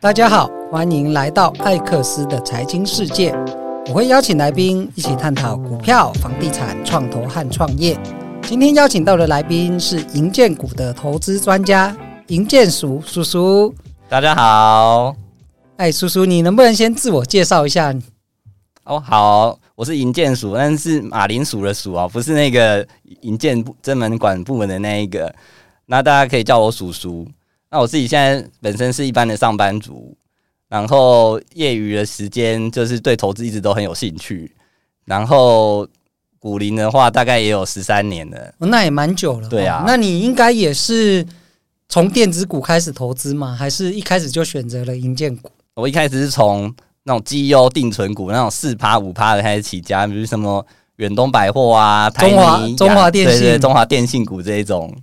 大家好，欢迎来到艾克斯的财经世界。我会邀请来宾一起探讨股票、房地产、创投和创业。今天邀请到的来宾是银建股的投资专家银建署叔叔。大家好，哎，叔叔，你能不能先自我介绍一下？哦，好，我是银建署，但是马铃薯的薯啊，不是那个银建专门管部门的那一个。那大家可以叫我叔叔。那我自己现在本身是一般的上班族，然后业余的时间就是对投资一直都很有兴趣，然后股龄的话大概也有十三年了，哦，那也蛮久了。对啊，那你应该也是从电子股开始投资吗？还是一开始就选择了银建股？我一开始是从那种绩优定存股那种四趴五趴的开始起家，比如什么远东百货啊、台中华中华电信、对对对，中华电信股这一种。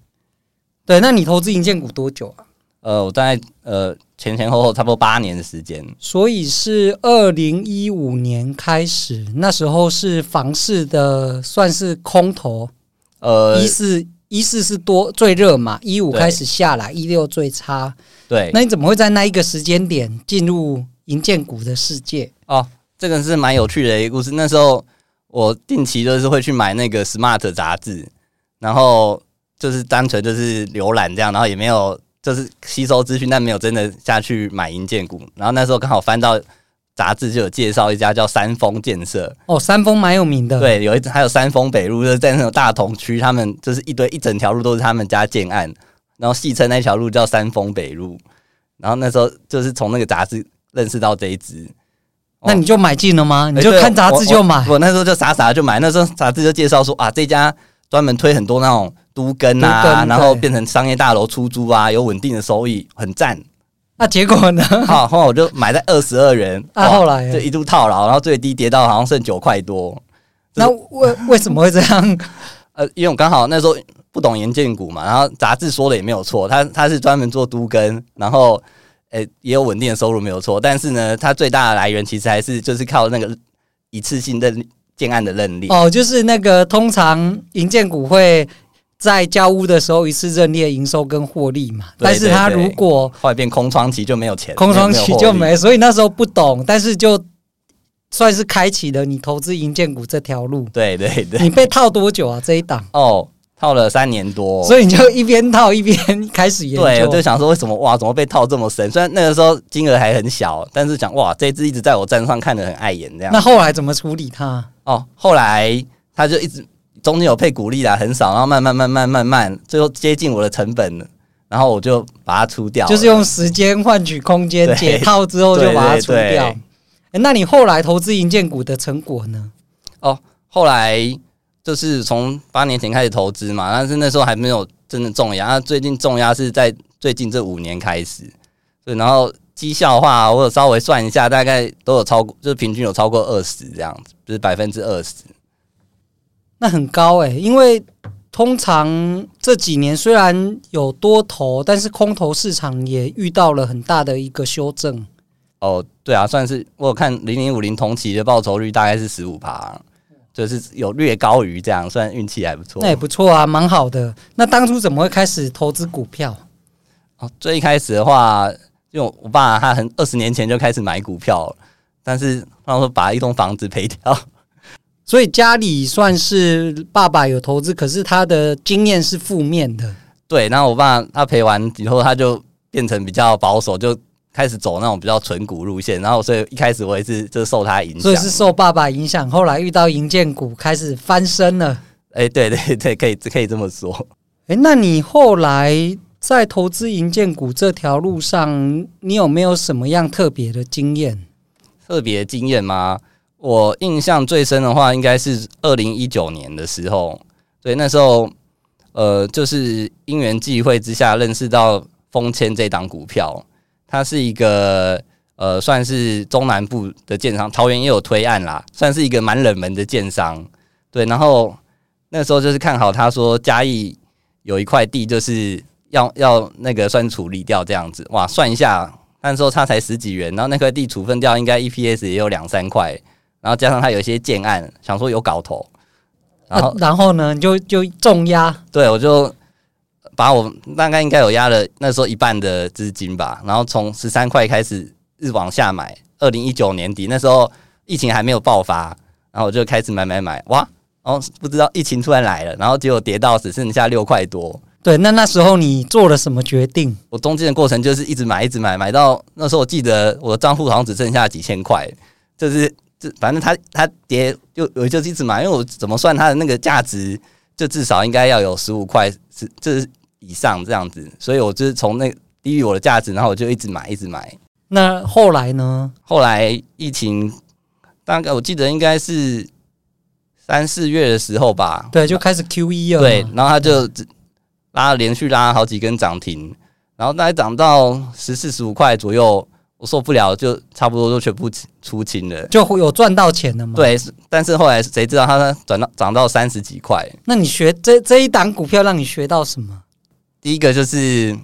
对，那你投资银建股多久啊？呃，我大概呃前前后后差不多八年的时间，所以是二零一五年开始，那时候是房市的算是空头，呃，一四一四是多最热嘛，一五开始下来，一六最差。对，那你怎么会在那一个时间点进入银建股的世界？哦，这个是蛮有趣的一个故事。那时候我定期就是会去买那个 Smart 杂志，然后就是单纯就是浏览这样，然后也没有。就是吸收资讯，但没有真的下去买营建股。然后那时候刚好翻到杂志，就有介绍一家叫三丰建设。哦，三丰蛮有名的。对，有一还有三丰北路，就是在那种大同区，他们就是一堆一整条路都是他们家建案，然后戏称那条路叫三丰北路。然后那时候就是从那个杂志认识到这一支。那你就买进了吗？你就看杂志就买？我，我，我那时候就傻傻的就买。那时候杂志就介绍说啊，这家专门推很多那种。都跟啊，然后变成商业大楼出租啊，有稳定的收益，很赞。那结果呢？好，后来我就买在二十二元，啊，后来就一度套牢，然后最低跌到好像剩九块多。那为为什么会这样？呃，因为我刚好那时候不懂营建股嘛，然后杂志说的也没有错，他他是专门做都跟，然后呃也有稳定的收入没有错，但是呢，它最大的来源其实还是就是靠那个一次性的建案的认列。哦，就是那个通常银建股会。在交屋的时候一次认列营收跟获利嘛，但是他如果后来变空窗期就没有钱，空窗期就没，所以那时候不懂，但是就算是开启了你投资银建股这条路。对对对，你被套多久啊？这一档哦，套了三年多，所以你就一边套一边开始研究。对，我就想说为什么哇，怎么被套这么深？虽然那个时候金额还很小，但是讲哇，这只一直在我账上看得很碍眼这样。那后来怎么处理它？哦，后来他就一直。中间有配股利啦，很少，然后慢慢慢慢慢慢，最后接近我的成本了，然后我就把它出掉，就是用时间换取空间，解套之后就把它出掉。对对对欸，那你后来投资银建股的成果呢？哦，后来就是从八年前开始投资嘛，但是那时候还没有真的重压，那最近重压是在最近这五年开始，对，然后绩效的话，我有稍微算一下，大概都有超过，就是平均有超过二十这样子，就是百分之二十。那很高哎，因为通常这几年虽然有多头，但是空头市场也遇到了很大的一个修正。哦，对啊，算是我有看零零五零同期的报酬率大概是十五趴，就是有略高于这样，算运气还不错。那也不错啊，蛮好的。那当初怎么会开始投资股票？哦，最一开始的话，因为我爸他很二十年前就开始买股票，但是他说把一栋房子赔掉。所以家里算是爸爸有投资，可是他的经验是负面的。对，然后我爸他赔完以后，他就变成比较保守，就开始走那种比较纯股路线。然后所以一开始我也是就受他影响，所以是受爸爸影响。后来遇到银建股，开始翻身了。哎、欸，对对对，可以可以这么说。哎、欸，那你后来在投资银建股这条路上，你有没有什么样特别的经验？特别经验吗？我印象最深的话，应该是二零一九年的时候，对，那时候，呃，就是因缘际会之下认识到丰谦这档股票，它是一个呃，算是中南部的建商，桃园也有推案啦，算是一个蛮冷门的建商，对，然后那时候就是看好他说嘉义有一块地，就是要要那个算处理掉这样子，哇，算一下，那时候差才十几元，然后那块地处分掉，应该 EPS 也有两三块。然后加上他有一些建案，想说有搞头，然后、啊、然后呢，就就重压，对，我就把我大概应该有压了那时候一半的资金吧，然后从十三块开始日往下买。二零一九年底那时候疫情还没有爆发，然后我就开始买买买，哇！然后不知道疫情突然来了，然后结果跌到只剩下六块多。对，那那时候你做了什么决定？我中间的过程就是一直买，一直买，买到那时候我记得我的账户好像只剩下几千块，就是这反正它它跌就我就一直买，因为我怎么算它的那个价值，就至少应该要有十五块是这是以上这样子，所以我就是从那低于我的价值，然后我就一直买，一直买。那后来呢？后来疫情大概我记得应该是三四月的时候吧，对，就开始 QE 了。对，然后它就拉连续拉了好几根涨停，然后大概涨到十四十五块左右，我受不了，就差不多就全部出清了，就会有赚到钱了吗？对，但是后来谁知道它转到涨到三十几块？那你学这这一档股票让你学到什么？第一个就是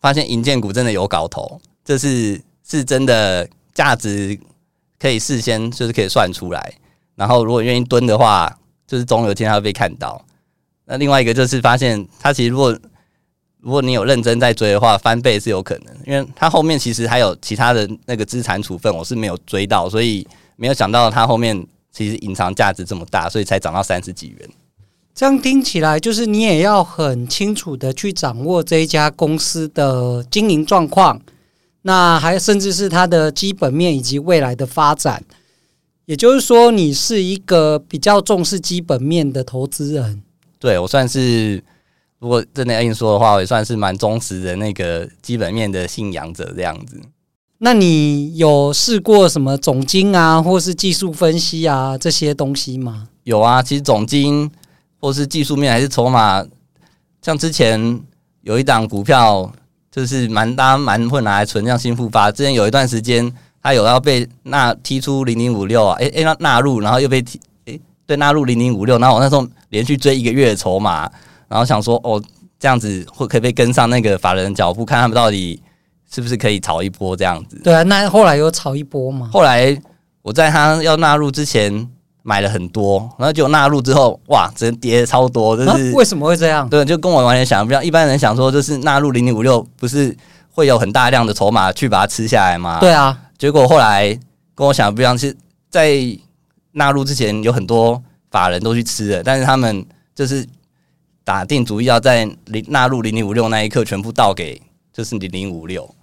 发现银建股真的有搞头，这是是真的价值可以事先就是可以算出来，然后如果愿意蹲的话，就是总有一天它会被看到。那另外一个就是发现，它其实如果如果你有认真在追的话，翻倍是有可能，因为它后面其实还有其他的那个资产处分，我是没有追到，所以没有想到它后面其实隐藏价值这么大，所以才涨到三十几元。这样听起来，就是你也要很清楚的去掌握这一家公司的经营状况，那还甚至是它的基本面以及未来的发展。也就是说，你是一个比较重视基本面的投资人。对，我算是，如果真的要硬说的话，我也算是蛮忠实的那个基本面的信仰者这样子。那你有试过什么总经啊，或是技术分析啊这些东西吗？有啊，其实总经或是技术面还是筹码，像之前有一档股票就是蛮大蛮会拿来存，像新复发，之前有一段时间它有要被纳踢出零零五六啊，诶诶，那纳入，然后又被踢。对，纳入零零五六，然后我那时候连续追一个月的筹码，然后想说，哦，这样子会可不可以跟上那个法人的脚步，看他们到底是不是可以炒一波这样子？对啊，那后来有炒一波吗？后来我在他要纳入之前买了很多，然后就纳入之后，哇，真跌超多，就是、啊、为什么会这样？对，就跟我完全想的不一样。一般人想说，就是纳入零零五六，不是会有很大量的筹码去把它吃下来吗？对啊，结果后来跟我想的不一样，是在。纳入之前有很多法人都去吃了，但是他们就是打定主意要在零纳入零零五六那一刻全部倒给就是零零五六，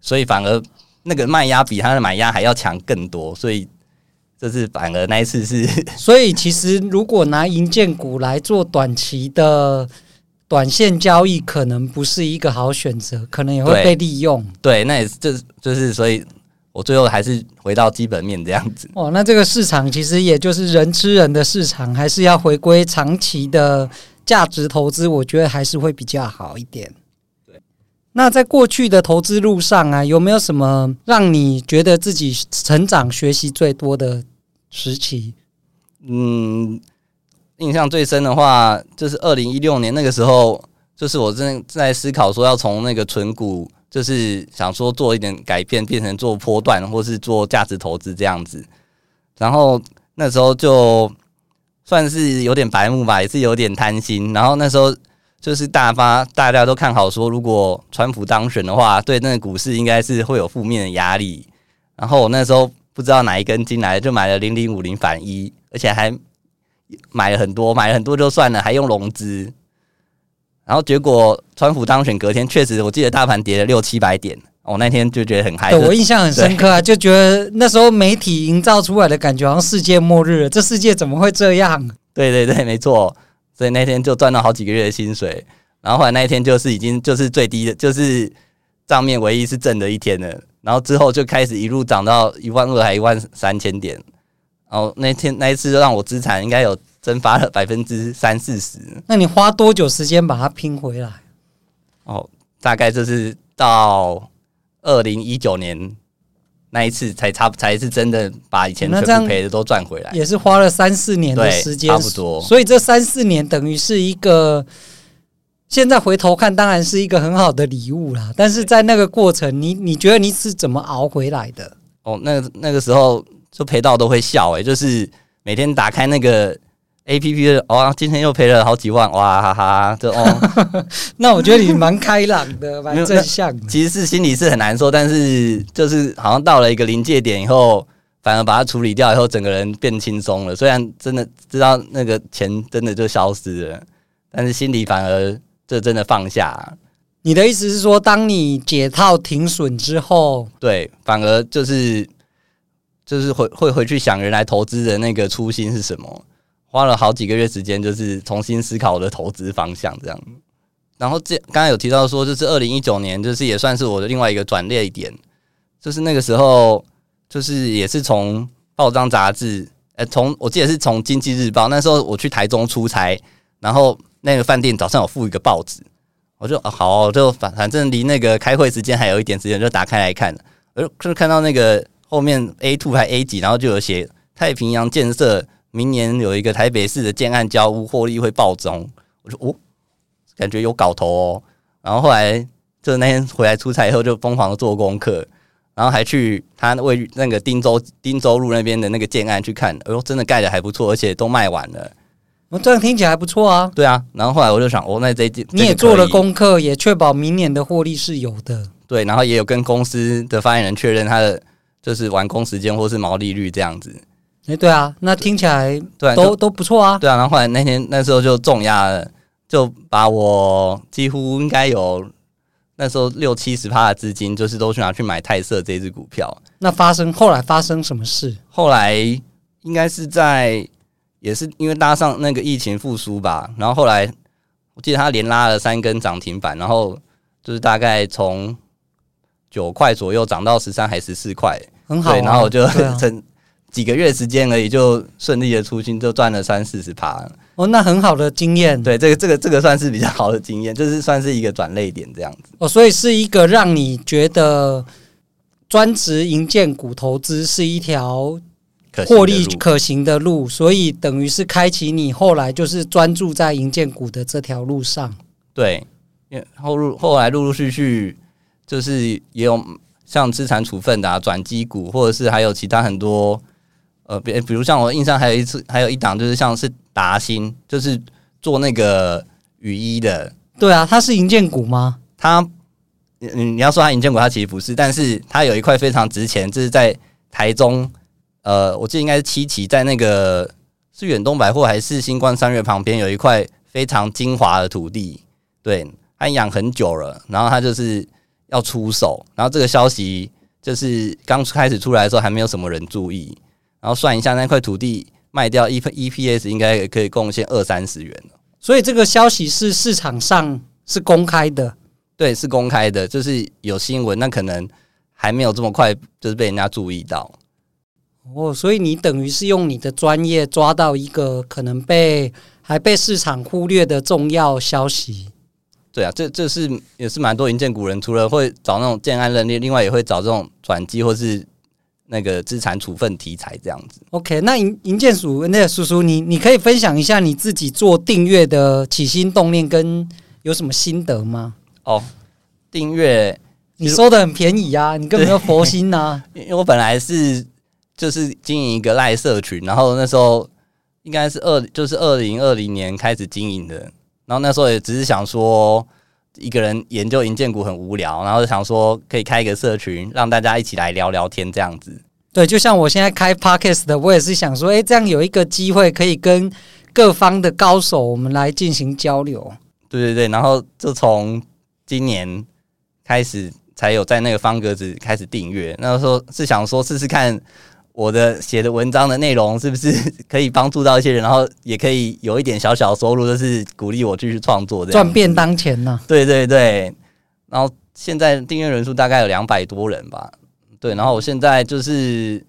所以反而那个卖压比他的买压还要强更多，所以这是反而那一次是。所以其实如果拿银建股来做短期的短线交易，可能不是一个好选择，可能也会被利用。对，对，那也是就是就是所以。我最后还是回到基本面这样子。哦，那这个市场其实也就是人吃人的市场，还是要回归长期的价值投资，我觉得还是会比较好一点。对。那在过去的投资路上啊，有没有什么让你觉得自己成长、学习最多的时期？嗯，印象最深的话，就是二零一六年那个时候，就是我正在思考说要从那个存股。就是想说做一点改变，变成做波段或是做价值投资这样子。然后那时候就算是有点白目吧，也是有点贪心。然后那时候就是大发大家都看好说，如果川普当选的话，对那个股市应该是会有负面的压力。然后我那时候不知道哪一根筋来，就买了零零五零反一，而且还买了很多，买了很多就算了，还用融资。然后结果，川普当选隔天，确实我记得大盘跌了六七百点，我、哦、那天就觉得很嗨。对，我印象很深刻啊，就觉得那时候媒体营造出来的感觉好像世界末日了，这世界怎么会这样？对对对，没错。所以那天就赚了好几个月的薪水，然后后来那一天就是已经就是最低的，就是账面唯一是正的一天了。然后之后就开始一路涨到一万二还一万三千点，然后那天那一次就让我资产应该有。蒸发了百分之三四十，那你花多久时间把它拼回来？哦，大概就是到二零一九年那一次才差，才是真的把以前全部赔的都赚回来，也是花了三四年的时间，差不多。所以这三四年等于是一个，现在回头看当然是一个很好的礼物啦。但是在那个过程，你你觉得你是怎么熬回来的？哦，那个那个时候就赔到都会笑诶、欸，就是每天打开那个。A P P 的哦，今天又赔了好几万，哇哈哈，就哦。那我觉得你蛮开朗的，蛮正向的。其实是心里是很难受，但是就是好像到了一个临界点以后，反而把它处理掉以后，整个人变轻松了。虽然真的知道那个钱真的就消失了，但是心里反而这真的放下。你的意思是说，当你解套停损之后，对，反而就是就是会会回去想原来投资的那个初心是什么。花了好几个月时间，就是重新思考我的投资方向，这样。然后这刚刚有提到说，就是二零一九年，就是也算是我的另外一个转捩点，就是那个时候。就是也是从报章杂志，呃，从我记得是从《经济日报》那时候我去台中出差，然后那个饭店早上有附一个报纸，我就、啊、好，就反反正离那个开会时间还有一点时间，就打开来看，我就看到那个后面 A two 还 A 几，然后就有写太平洋建设明年有一个台北市的建案交屋获利会暴增，我说哦，感觉有搞头哦，然后后来就那天回来出差以后就疯狂的做功课。然后还去他位于那个汀州汀州路那边的那个建案去看，哎呦，真的盖的还不错，而且都卖完了。我这样听起来还不错啊。对啊，然后后来我就想，哦，那这这你也做了功课，也确保明年的获利是有的。对，然后也有跟公司的发言人确认他的就是完工时间或是毛利率这样子。哎，对啊，那听起来对都都不错啊。对啊，然后后来那天那时候就重压了，就把我几乎应该有。那时候六七十趴的资金，就是都去拿去买泰瑟这只股票。那发生后来发生什么事？后来应该是在也是因为搭上那个疫情复苏吧。然后后来我记得他连拉了三根涨停板，然后就是大概从九块左右涨到十三还十四块，很好啊。对，然后我就趁、啊、几个月时间而已，就顺利的出清，就赚了三四十趴。哦，那很好的经验。对，这个这个这个算是比较好的经验，就是算是一个转类点这样子。哦，所以是一个让你觉得专职银建股投资是一条获利可行的路，所以等于是开启你后来就是专注在银建股的这条路上。对，因为后陆后来陆陆续续就是也有像资产处分的啊、转机股，或者是还有其他很多。呃，比比如像我印象还有一次，还有一档就是像是达新，就是做那个雨衣的。对啊，他是银建股吗？他，你你要说他银建股，他其实不是，但是他有一块非常值钱，就是在台中，呃，我记得应该是七期，在那个是远东百货还是新光三月旁边有一块非常精华的土地，对，他养很久了，然后他就是要出手，然后这个消息就是刚开始出来的时候还没有什么人注意。然后算一下，那块土地卖掉，E E P S 应该也可以贡献二三十元。所以这个消息是市场上是公开的，对，是公开的，就是有新闻，那可能还没有这么快，就是被人家注意到。哦，所以你等于是用你的专业抓到一个可能被还被市场忽略的重要消息。对啊，这这是也是蛮多银建股人，除了会找那种建安认列，另外也会找这种转机或是。那个资产处分题材这样子，OK，那银银建署那个叔叔，你你可以分享一下你自己做订阅的起心动念跟有什么心得吗？哦，订阅你收的很便宜啊，你根本没有佛心呐、啊。因为我本来是就是经营一个赖社群，然后那时候应该是二就是二零二零年开始经营的，然后那时候也只是想说。一个人研究银建股很无聊，然后就想说可以开一个社群，让大家一起来聊聊天这样子。对，就像我现在开 Podcast 的，我也是想说，哎，这样有一个机会可以跟各方的高手我们来进行交流。对对对，然后就从今年开始才有在那个方格子开始订阅，那时候是想说试试看。我的写的文章的内容是不是 可以帮助到一些人，然后也可以有一点小小收入，就是鼓励我继续创作，赚便当钱呢？对对对，然后现在订阅人数大概有两百多人吧。对，然后我现在就是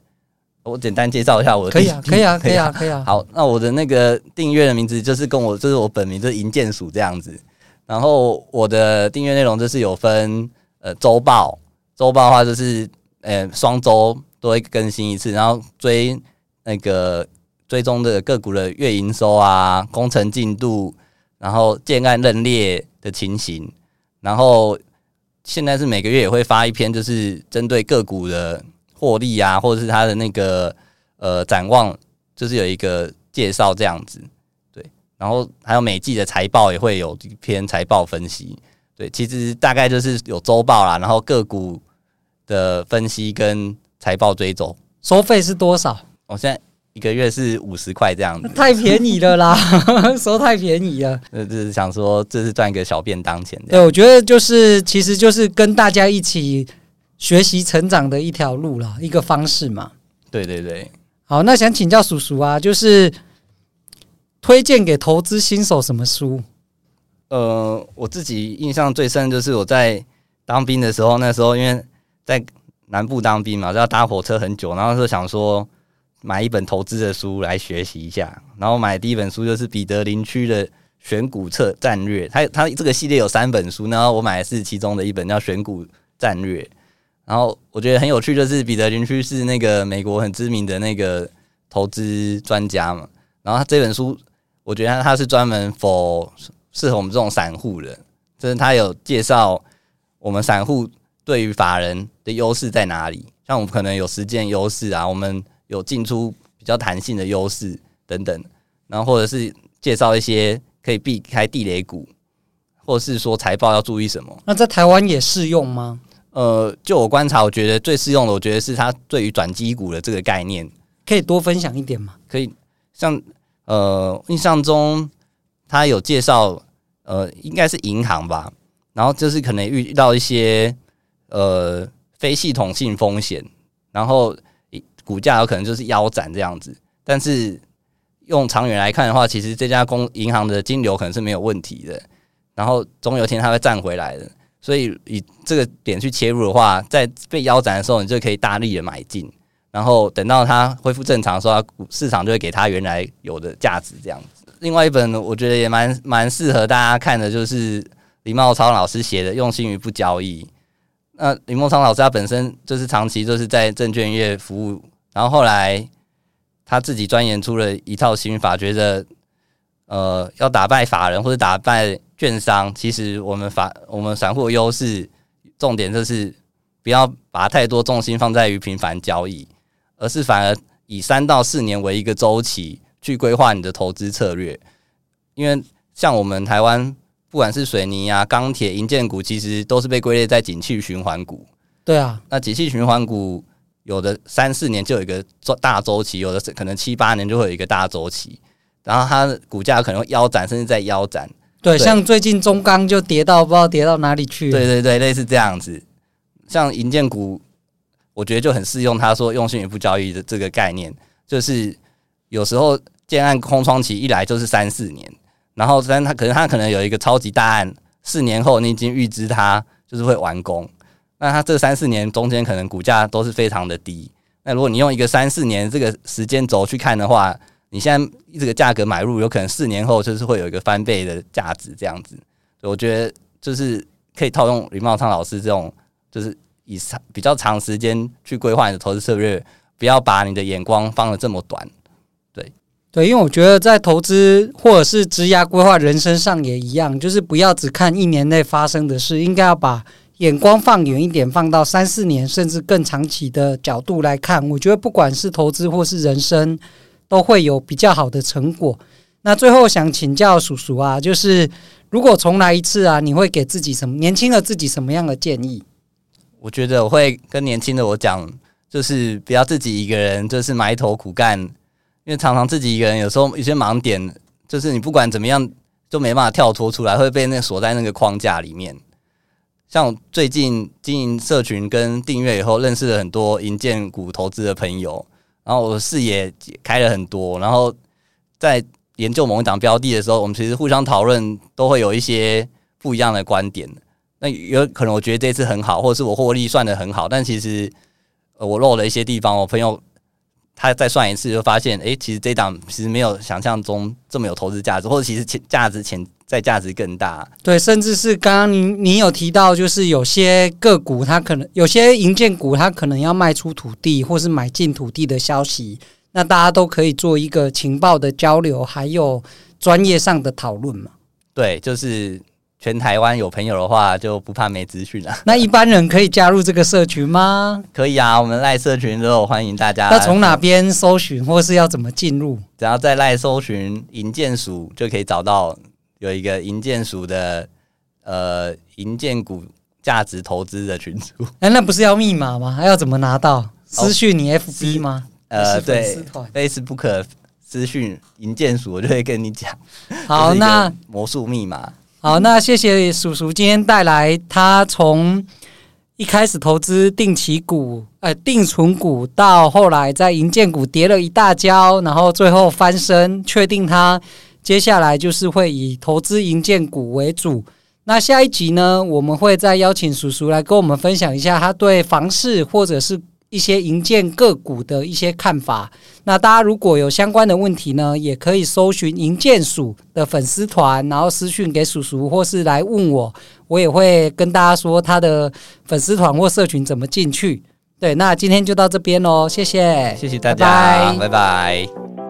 我简单介绍一下我的，可以啊，可以啊，可以啊，可以啊。好，那我的那个订阅的名字就是跟我就是我本名就是银建署这样子。然后我的订阅内容就是有分呃周报，周报的话就是呃双周。都会更新一次，然后追那个追踪的个股的月营收啊、工程进度，然后建案认列的情形，然后现在是每个月也会发一篇，就是针对个股的获利啊，或者是它的那个呃展望，就是有一个介绍这样子。对然后还有每季的财报也会有一篇财报分析。对，其实大概就是有周报啦，然后个股的分析跟财报追踪。收费是多少？我现在一个月是五十块这样子，太便宜了啦，收太便宜了。呃，就是想说这是赚一个小便当钱。对，我觉得就是其实就是跟大家一起学习成长的一条路啦，一个方式嘛。对对对。好，那想请教叔叔啊，就是推荐给投资新手什么书？呃，我自己印象最深就是我在当兵的时候，那时候因为在南部当兵嘛，就要搭火车很久，然后就想说买一本投资的书来学习一下。然后买第一本书就是彼得林区的选股策战略，他他这个系列有三本书，然后我买的是其中的一本叫选股战略。然后我觉得很有趣，就是彼得林区是那个美国很知名的那个投资专家嘛。然后他这本书，我觉得他是专门 for 适合我们这种散户的，就是他有介绍我们散户对于法人的优势在哪里，像我们可能有时间优势啊，我们有进出比较弹性的优势等等，然后或者是介绍一些可以避开地雷股，或者是说财报要注意什么。那在台湾也适用吗？呃，就我观察，我觉得最适用的，我觉得是它对于转机股的这个概念，可以多分享一点吗？可以，像呃，印象中他有介绍，呃，应该是银行吧，然后就是可能遇到一些呃非系统性风险，然后股价有可能就是腰斩这样子，但是用长远来看的话，其实这家公银行的金流可能是没有问题的，然后总有一天它会站回来的。所以以这个点去切入的话，在被腰斩的时候，你就可以大力的买进，然后等到它恢复正常的时候，市场就会给它原来有的价值这样子。另外一本我觉得也蛮蛮适合大家看的，就是李茂超老师写的《用心于不交易》。那李茂超老师他本身就是长期就是在证券业服务，然后后来他自己钻研出了一套心法，觉得呃要打败法人或者打败。券商其实我们法我们散户的优势，重点就是不要把太多重心放在于频繁交易，而是反而以三到四年为一个周期去规划你的投资策略。因为像我们台湾，不管是水泥啊、钢铁、银建股，其实都是被归类在景气循环股。对啊，那景气循环股有的三四年就有一个大周期，有的可能七八年就会有一个大周期，然后它的股价可能会腰斩，甚至在腰斩。对，像最近中钢就跌到不知道跌到哪里去。对对对，类似这样子。像银建股，我觉得就很适用。他说“用心与不交易”的这个概念，就是有时候建案空窗期一来就是三四年，然后但他可能他可能有一个超级大案，四年后你已经预知它就是会完工，那他这三四年中间可能股价都是非常的低。那如果你用一个三四年这个时间轴去看的话，你现在这个价格买入，有可能四年后就是会有一个翻倍的价值，这样子。我觉得就是可以套用李茂昌老师这种，就是以长比较长时间去规划你的投资策略，不要把你的眼光放得这么短。对，因为我觉得在投资或者是职业规划人生上也一样，就是不要只看一年内发生的事，应该要把眼光放远一点，放到三四年甚至更长期的角度来看。我觉得不管是投资或是人生。都会有比较好的成果。那最后想请教叔叔啊，就是如果重来一次啊，你会给自己什么年轻的自己什么样的建议？我觉得我会跟年轻的我讲，就是不要自己一个人就是埋头苦干，因为常常自己一个人有时候有些盲点，就是你不管怎么样就没办法跳脱出来，会被那锁在那个框架里面。像我最近经营社群跟订阅以后，认识了很多银建股投资的朋友。然后我的视野开了很多，然后在研究某一档标的的时候，我们其实互相讨论，都会有一些不一样的观点。那有可能我觉得这次很好，或是我获利算得很好，但其实我漏了一些地方。我朋友他再算一次，就发现诶，其实这档其实没有想象中这么有投资价值，或者其实潜价值潜。在价值更大，对，甚至是刚刚您您有提到，就是有些个股它可能有些银建股，它可能要卖出土地或是买进土地的消息，那大家都可以做一个情报的交流，还有专业上的讨论嘛？对，就是全台湾有朋友的话，就不怕没资讯了。那一般人可以加入这个社群吗？可以啊，我们赖社群都有欢迎大家。那从哪边搜寻，或是要怎么进入？只要在赖搜寻营建署，就可以找到有一个营建署的呃营建股价值投资的群组。哎、欸，那不是要密码吗？还要怎么拿到？私讯你 FB 吗？哦、呃，对，Facebook 私讯营建署，我就会跟你讲。好，那魔术密码。好，那谢谢叔叔今天带来他从一开始投资定期股、呃定存股，到后来在银建股跌了一大跤，然后最后翻身，确定他接下来就是会以投资银建股为主。那下一集呢，我们会再邀请叔叔来跟我们分享一下他对房市或者是。一些银建个股的一些看法，那大家如果有相关的问题呢，也可以搜寻银建署的粉丝团，然后私讯给叔叔，或是来问我，我也会跟大家说他的粉丝团或社群怎么进去。对，那今天就到这边喽，谢谢，谢谢大家，拜拜。拜拜。